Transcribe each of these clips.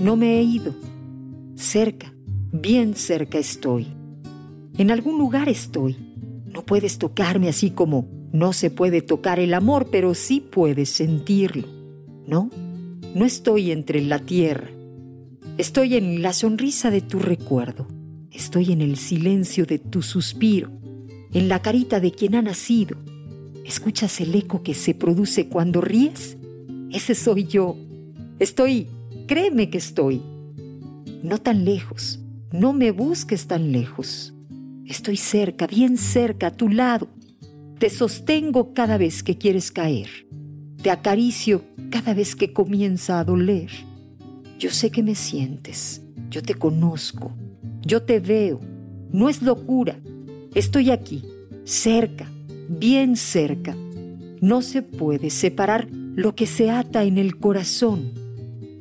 No me he ido. Cerca, bien cerca estoy. En algún lugar estoy. No puedes tocarme así como no se puede tocar el amor, pero sí puedes sentirlo. ¿No? No estoy entre la tierra. Estoy en la sonrisa de tu recuerdo. Estoy en el silencio de tu suspiro, en la carita de quien ha nacido. ¿Escuchas el eco que se produce cuando ríes? Ese soy yo. Estoy, créeme que estoy. No tan lejos, no me busques tan lejos. Estoy cerca, bien cerca, a tu lado. Te sostengo cada vez que quieres caer. Te acaricio cada vez que comienza a doler. Yo sé que me sientes, yo te conozco, yo te veo. No es locura. Estoy aquí, cerca, bien cerca. No se puede separar lo que se ata en el corazón.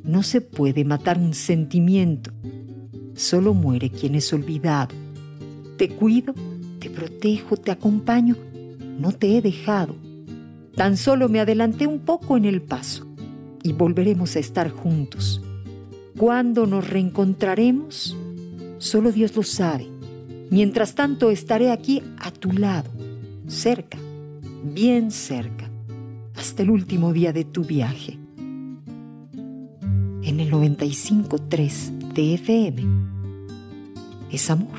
No se puede matar un sentimiento. Solo muere quien es olvidado. Te cuido, te protejo, te acompaño. No te he dejado. Tan solo me adelanté un poco en el paso y volveremos a estar juntos. ¿Cuándo nos reencontraremos? Solo Dios lo sabe. Mientras tanto estaré aquí a tu lado, cerca, bien cerca, hasta el último día de tu viaje. En el 95.3 de es amor.